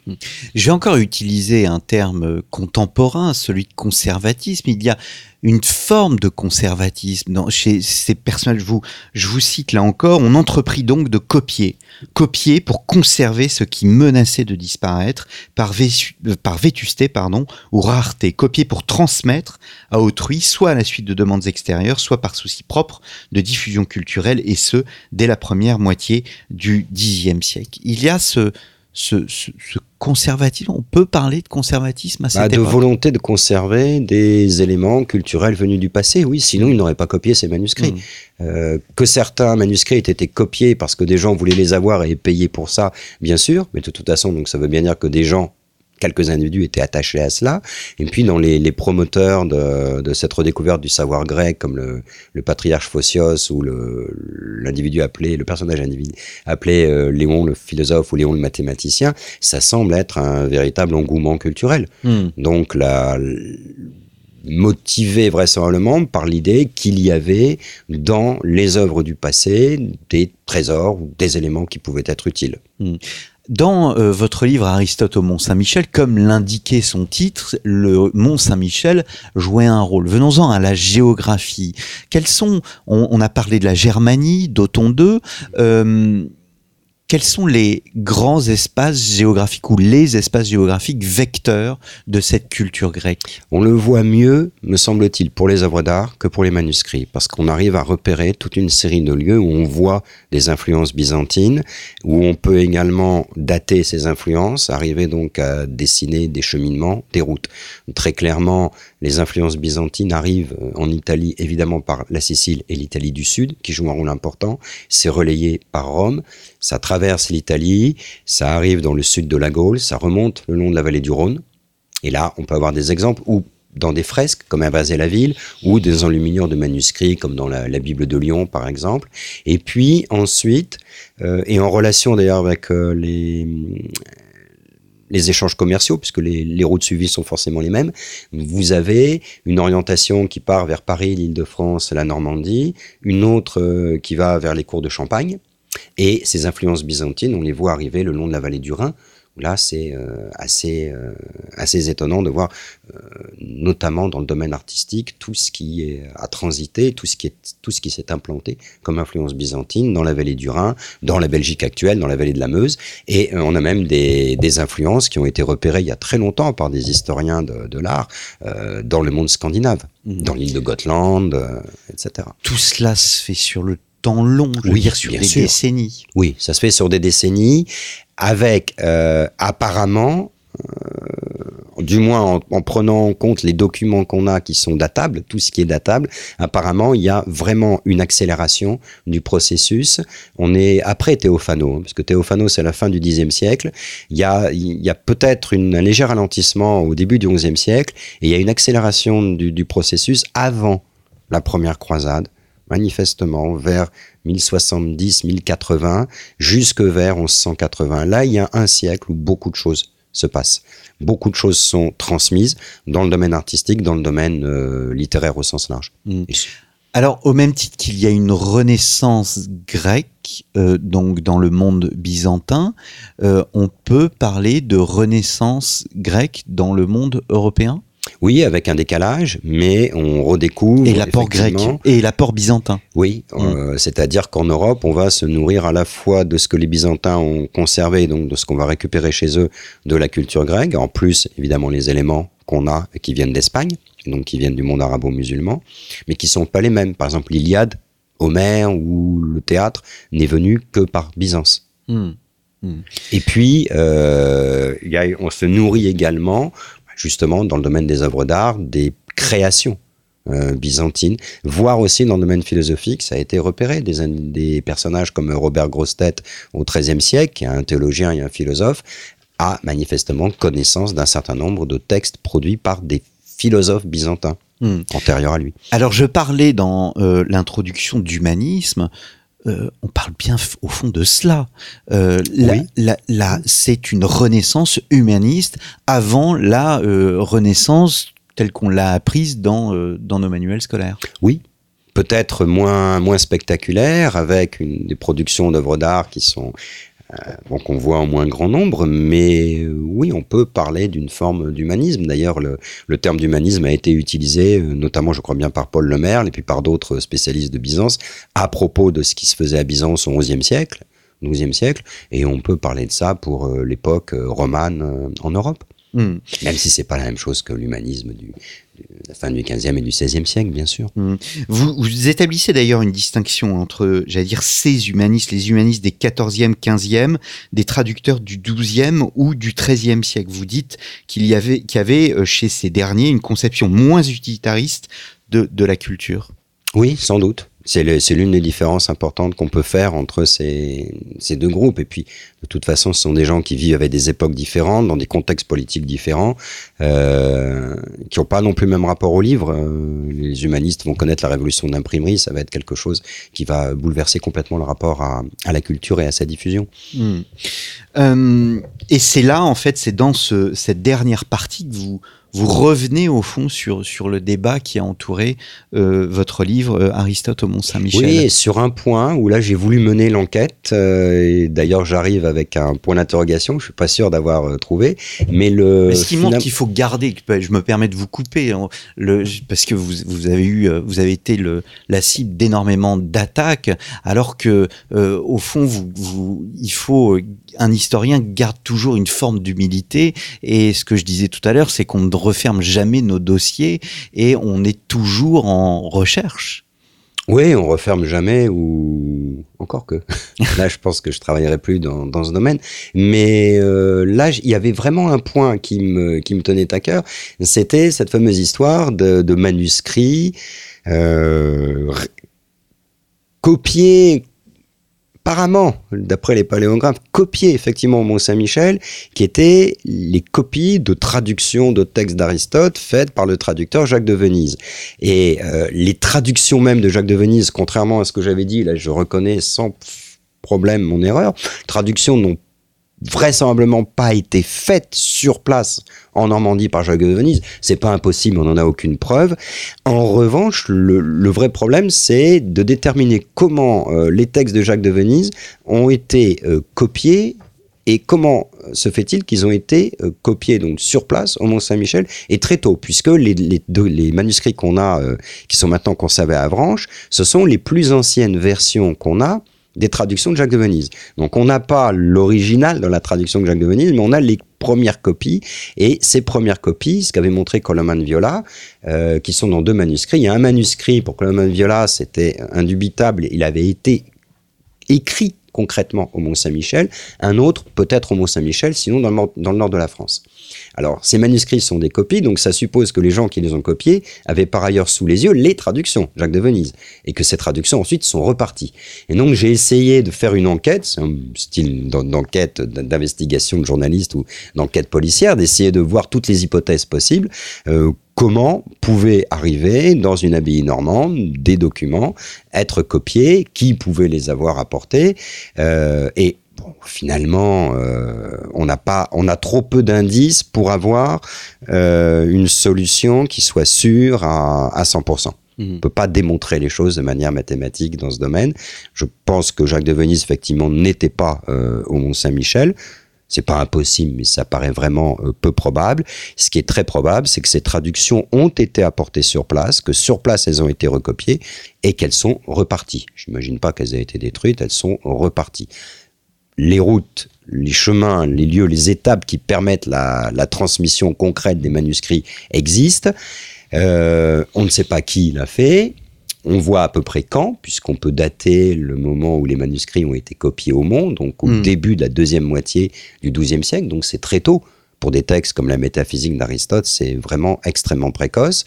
Speaker 1: J'ai encore utilisé un terme contemporain, celui de conservatisme. Il y a une forme de conservatisme chez ces personnages. Je vous, je vous cite là encore, on entreprit donc de copier, copier pour conserver ce qui menaçait de disparaître par, vésu, par vétusté pardon, ou rareté, copier pour transmettre à autrui, soit à la suite de demandes extérieures, soit par souci propre de diffusion culturelle, et ce, dès la première moitié du Xe siècle. Il y a ce, ce, ce, ce, conservatisme On peut parler de conservatisme à cette
Speaker 2: bah, De
Speaker 1: époque
Speaker 2: volonté de conserver des éléments culturels venus du passé, oui. Sinon, ils n'auraient pas copié ces manuscrits. Mmh. Euh, que certains manuscrits aient été copiés parce que des gens voulaient les avoir et payer pour ça, bien sûr. Mais de toute façon, donc ça veut bien dire que des gens quelques individus étaient attachés à cela. Et puis dans les, les promoteurs de, de, cette redécouverte du savoir grec, comme le, le patriarche Phocios ou l'individu appelé, le personnage individu appelé euh, Léon le philosophe ou Léon le mathématicien, ça semble être un véritable engouement culturel.
Speaker 1: Hmm.
Speaker 2: Donc la motivé vraisemblablement par l'idée qu'il y avait dans les œuvres du passé des trésors ou des éléments qui pouvaient être utiles.
Speaker 1: Hmm. Dans euh, votre livre Aristote au Mont Saint-Michel, comme l'indiquait son titre, le Mont Saint-Michel jouait un rôle. Venons-en à la géographie. Quels sont, on, a parlé de la Germanie, II, euh, quels sont les grands espaces géographiques ou les espaces géographiques vecteurs de cette culture grecque?
Speaker 2: On le voit mieux, me semble-t-il, pour les œuvres d'art que pour les manuscrits, parce qu'on arrive à repérer toute une série de lieux où on voit des influences byzantines, où on peut également dater ces influences, arriver donc à dessiner des cheminements, des routes. Très clairement, les influences byzantines arrivent en Italie, évidemment par la Sicile et l'Italie du Sud, qui jouent un rôle important. C'est relayé par Rome. Ça traverse l'Italie, ça arrive dans le sud de la Gaule, ça remonte le long de la vallée du Rhône. Et là, on peut avoir des exemples où dans des fresques comme à la ville ou des enluminures de manuscrits comme dans la, la, Bible de Lyon par exemple. Et puis ensuite, euh, et en relation d'ailleurs avec euh, les les échanges commerciaux, puisque les, routes suivies sont forcément les mêmes. Vous avez une orientation qui part vers Paris, l'Île-de-France, la Normandie, une autre euh, qui va vers les cours de Champagne, et ces influences byzantines, on les voit arriver le long de la vallée du Rhin, Là, c'est euh, assez, euh, assez étonnant de voir, euh, notamment dans le domaine artistique, tout ce qui a transité, tout ce qui est, tout ce qui s'est implanté comme influence byzantine dans la vallée du Rhin, dans la Belgique actuelle, dans la vallée de la Meuse. Et on a même des, des, influences qui ont été repérées il y a très longtemps par des historiens de, de l'art dans le monde scandinave, mmh. dans l'île de Gotland, etc.
Speaker 1: Tout cela se fait sur le temps long, je oui, veux dire sur des décennies.
Speaker 2: Oui, ça se fait sur des décennies avec euh, apparemment, euh, du moins en, prenant en compte les documents qu'on a qui sont datables, tout ce qui est datable, apparemment il y a vraiment une accélération du processus. On est après Théophano, hein, parce que Théophano c'est la fin du Xe siècle. Il y a, il y a peut-être un léger ralentissement au début du XIe siècle, et il y a une accélération du, du processus avant la première croisade manifestement vers 1070, 1080, jusque vers 1180. Là, il y a un siècle où beaucoup de choses se passent. Beaucoup de choses sont transmises dans le domaine artistique, dans le domaine euh, littéraire au sens large.
Speaker 1: Mm. Alors, au même titre qu'il y a une renaissance grecque, euh, donc dans le monde byzantin, euh, on peut parler de renaissance grecque dans le monde européen?
Speaker 2: Oui, avec un décalage, mais on redécouvre.
Speaker 1: Et l'apport grec et l'apport byzantin.
Speaker 2: Oui, mm. euh, c'est-à-dire qu'en Europe, on va se nourrir à la fois de ce que les Byzantins ont conservé, donc de ce qu'on va récupérer chez eux de la culture grecque, en plus évidemment les éléments qu'on a qui viennent d'Espagne, donc qui viennent du monde arabo-musulman, mais qui sont pas les mêmes. Par exemple, l'Iliade, Homère ou le théâtre n'est venu que par Byzance. Mm. Mm. Et puis, euh, y a, on se nourrit également justement dans le domaine des œuvres d'art, des créations euh, byzantines, voire aussi dans le domaine philosophique, ça a été repéré. Des, des personnages comme Robert Grostet au XIIIe siècle, qui est un théologien et un philosophe, a manifestement connaissance d'un certain nombre de textes produits par des philosophes byzantins. Hmm. antérieurs à lui.
Speaker 1: Alors je parlais dans euh, l'introduction d'humanisme, euh, on parle bien au fond de cela. Euh, c'est une renaissance humaniste avant la euh, renaissance telle qu'on l'a apprise dans, dans nos manuels scolaires.
Speaker 2: Oui, peut-être moins, moins spectaculaire, avec une, des productions d'œuvres d'art qui sont bon, qu'on voit en moins grand nombre, mais euh, oui, on peut parler d'une forme d'humanisme. D'ailleurs, le, terme d'humanisme a été utilisé, euh, notamment, je crois bien, par Paul Lemerle et puis par d'autres spécialistes de Byzance, à propos de ce qui se faisait à Byzance au XIe siècle, XIIe siècle, et on peut parler de ça pour euh, l'époque romane en Europe. Hmm. Même si c'est pas la même chose que l'humanisme du, la fin du 15e et du 16e siècle, bien sûr.
Speaker 1: Hmm. Vous, vous, établissez d'ailleurs une distinction entre, j'allais dire, ces humanistes, les humanistes des 14e, 15e, des traducteurs du 12e ou du 13e siècle. Vous dites qu'il y avait, qu'il y avait euh, chez ces derniers une conception moins utilitariste de, de la culture.
Speaker 2: Oui, sans doute. C'est l'une des différences importantes qu'on peut faire entre ces, deux groupes. Et puis, de toute façon, ce sont des gens qui vivent avec des époques différentes, dans des contextes politiques différents, euh, qui n'ont pas non plus le même rapport au livre. Euh, les humanistes vont connaître la révolution de l'imprimerie, ça va être quelque chose qui va bouleverser complètement le rapport à, la culture et à sa diffusion.
Speaker 1: Hmm. Euh, et c'est là, en fait, c'est dans ce, cette dernière partie que vous vous revenez au fond sur, sur le débat qui a entouré euh, votre livre euh, Aristote au Mont-Saint-Michel.
Speaker 2: Oui, sur un point où là j'ai voulu mener l'enquête, euh, et d'ailleurs j'arrive avec un point d'interrogation, je suis pas sûr d'avoir trouvé, mais le...
Speaker 1: ce qui montre qu'il faut garder, je me permets de vous couper, hein, le, parce que vous, vous, avez eu, vous avez été le, la cible d'énormément d'attaques, alors que au fond, vous, vous, il faut un historien garde toujours une forme d'humilité. Et ce que je disais tout à l'heure, c'est qu'on ne referme jamais nos dossiers et on est toujours en recherche.
Speaker 2: Oui, on referme jamais ou encore que. là, je pense que je travaillerai plus dans, ce domaine. Mais euh, là, il y avait vraiment un point qui me, qui me tenait à cœur. C'était cette fameuse histoire de, de manuscrits euh, copiés apparemment, d'après les paléographes, copié effectivement au Mont-Saint-Michel, qui étaient les copies de traductions de textes d'Aristote faites par le traducteur Jacques de Venise. Et euh, les traductions même de Jacques de Venise, contrairement à ce que j'avais dit, là je reconnais sans problème mon erreur, traductions n'ont vraisemblablement pas été faite sur place en Normandie par Jacques de Venise. C'est pas impossible, on n'en a aucune preuve. En revanche, le, vrai problème, c'est de déterminer comment euh, les textes de Jacques de Venise ont été euh, copiés Et comment se fait-il qu'ils ont été euh, copiés donc sur place au Mont Saint-Michel et très tôt, puisque les, les, manuscrits qu'on a, euh, qui sont maintenant conservés à Avranches, ce sont les plus anciennes versions qu'on a des traductions de Jacques de Venise. Donc on n'a pas l'original dans la traduction de Jacques de Venise, mais on a les premières copies. Et ces premières copies, ce qu'avait montré Coloman Viola, euh, qui sont dans deux manuscrits. Il y a un manuscrit pour Coloman Viola, c'était indubitable, il avait été écrit concrètement au Mont-Saint-Michel, un autre peut-être au Mont-Saint-Michel, sinon dans le, nord de la France. Alors, ces manuscrits sont des copies, donc ça suppose que les gens qui les ont copiés avaient par ailleurs sous les yeux les traductions, Jacques de Venise, et que ces traductions ensuite sont reparties. Et donc, j'ai essayé de faire une enquête, un style d'enquête, d'investigation de journaliste ou d'enquête policière, d'essayer de voir toutes les hypothèses possibles. Euh, comment pouvaient arriver dans une abbaye normande des documents, être copiés, qui pouvait les avoir apportés, euh, et finalement, euh, on n'a pas, on a trop peu d'indices pour avoir euh, une solution qui soit sûre à, à 100%. Mmh. On ne peut pas démontrer les choses de manière mathématique dans ce domaine. Je pense que Jacques de Venise, effectivement, n'était pas euh, au Mont-Saint-Michel. C'est pas impossible, mais ça paraît vraiment peu probable. Ce qui est très probable, c'est que ces traductions ont été apportées sur place, que sur place elles ont été recopiées et qu'elles sont reparties. J'imagine pas qu'elles aient été détruites, elles sont reparties. Les routes, les chemins, les lieux, les étapes qui permettent la, la transmission concrète des manuscrits existent. Euh, on ne sait pas qui l'a fait. On voit à peu près quand, puisqu'on peut dater le moment où les manuscrits ont été copiés au monde, donc au
Speaker 1: Mm.
Speaker 2: début de la deuxième moitié du XIIe siècle, donc c'est très tôt. Pour des textes comme la métaphysique d'Aristote, c'est vraiment extrêmement précoce.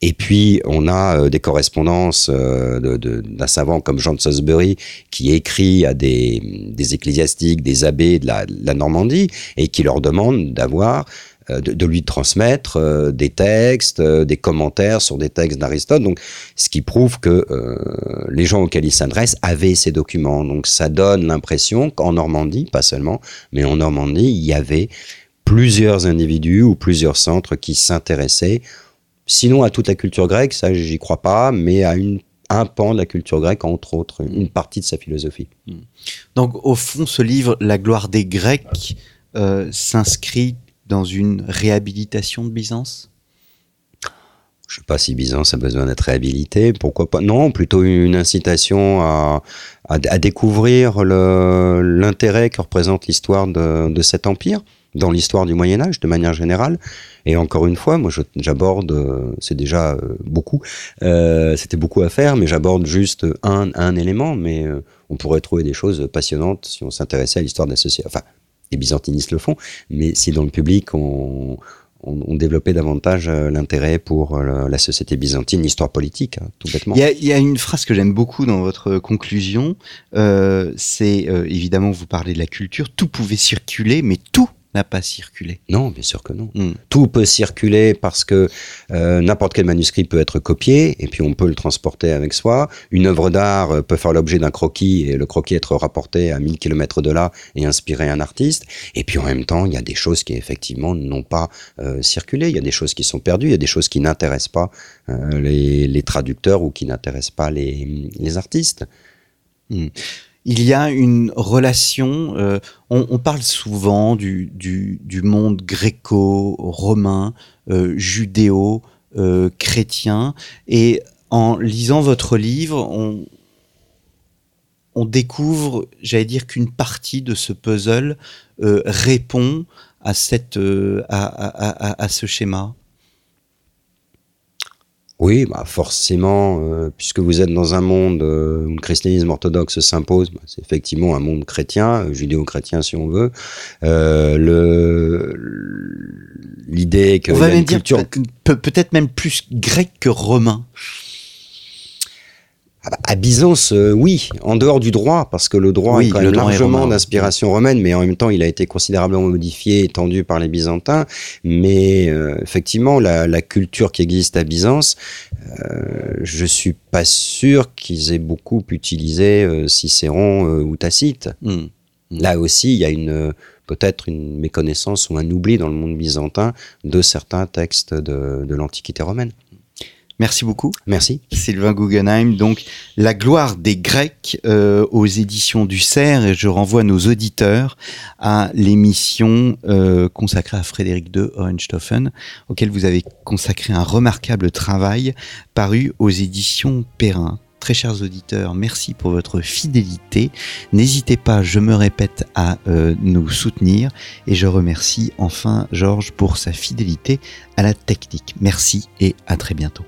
Speaker 2: Et puis, on a euh, des correspondances euh, de- de- d'un savant comme Jean de Salisbury qui écrit à des, des ecclésiastiques, des abbés de la, de la Normandie et qui leur demande d'avoir euh, de, de lui transmettre euh, des textes, euh, des commentaires sur des textes d'Aristote. Donc, ce qui prouve que euh, les gens auxquels il s'adresse avaient ces documents. Donc, ça donne l'impression qu'en Normandie, pas seulement, mais en Normandie, il y avait plusieurs individus ou plusieurs centres qui s'intéressaient, sinon à toute la culture grecque, ça j'y crois pas, mais à une, un pan de la culture grecque, entre autres, une partie de sa philosophie.
Speaker 1: Donc, au fond, ce livre, La gloire des Grecs, euh, s'inscrit dans une réhabilitation de Byzance?
Speaker 2: Je sais pas si Byzance a besoin d'être réhabilité, pourquoi pas. Non, plutôt une incitation à, à, à découvrir l'intérêt que représente l'histoire de, de cet empire dans l'histoire du Moyen Âge de manière générale. Et encore une fois, moi j'aborde, euh, c'est déjà euh, beaucoup, euh, c'était beaucoup à faire, mais j'aborde juste un, élément, mais on pourrait trouver des choses passionnantes si on s'intéressait à l'histoire de la société. Enfin, les byzantinistes le font, mais si dans le public on, on, développait davantage l'intérêt pour la, société byzantine, l'histoire politique, hein, tout bêtement.
Speaker 1: Il y, a, il y a une phrase que j'aime beaucoup dans votre conclusion. c'est évidemment, vous parlez de la culture. Tout pouvait circuler, mais tout n'a pas circulé.
Speaker 2: Non, bien sûr que non.
Speaker 1: Mm.
Speaker 2: Tout peut circuler parce que euh, n'importe quel manuscrit peut être copié et puis on peut le transporter avec soi. Une œuvre d'art euh, peut faire l'objet d'un croquis et le croquis être rapporté à 1000 km de là et inspirer un artiste. Et puis en même temps, il y a des choses qui effectivement n'ont pas euh, circulé. Il y a des choses qui sont perdues, il y a des choses qui n'intéressent pas euh, les, les traducteurs ou qui n'intéressent pas les, les artistes.
Speaker 1: Il y a une relation. euh, on, parle souvent du, monde gréco-romain, euh, judéo, euh, et en lisant votre livre, on, découvre, j'allais dire qu'une partie de ce puzzle répond à cette à ce schéma.
Speaker 2: Oui, bah forcément, euh, puisque vous êtes dans un monde euh, où le christianisme orthodoxe s'impose, bah, c'est effectivement un monde chrétien, euh, judéo-chrétien si on veut. Euh, le l'idée que
Speaker 1: On va même dire
Speaker 2: culture
Speaker 1: peut- peut- peut-être même plus grec que romain.
Speaker 2: Ah bah, à Byzance, euh, oui, en dehors du droit, parce que le droit
Speaker 1: Oui,
Speaker 2: est quand même largement d'inspiration romaine, mais en même temps, il a été considérablement modifié, étendu par les Byzantins. Mais euh, effectivement, la, la culture qui existe à Byzance, euh, je suis pas sûr qu'ils aient beaucoup utilisé euh, Cicéron euh, ou Tacite.
Speaker 1: Hmm.
Speaker 2: Là aussi, il y a une peut-être une méconnaissance ou un oubli dans le monde byzantin de certains textes de, de l'Antiquité romaine.
Speaker 1: Merci beaucoup.
Speaker 2: Merci.
Speaker 1: Sylvain Guggenheim, donc La gloire des Grecs euh, aux éditions du Cerf et je renvoie nos auditeurs à l'émission euh, consacrée à Frédéric II Hohenstaufen auquel vous avez consacré un remarquable travail paru aux éditions Perrin. Très chers auditeurs, merci pour votre fidélité. N'hésitez pas, je me répète, à euh, nous soutenir et je remercie enfin Georges pour sa fidélité à la technique. Merci et à très bientôt.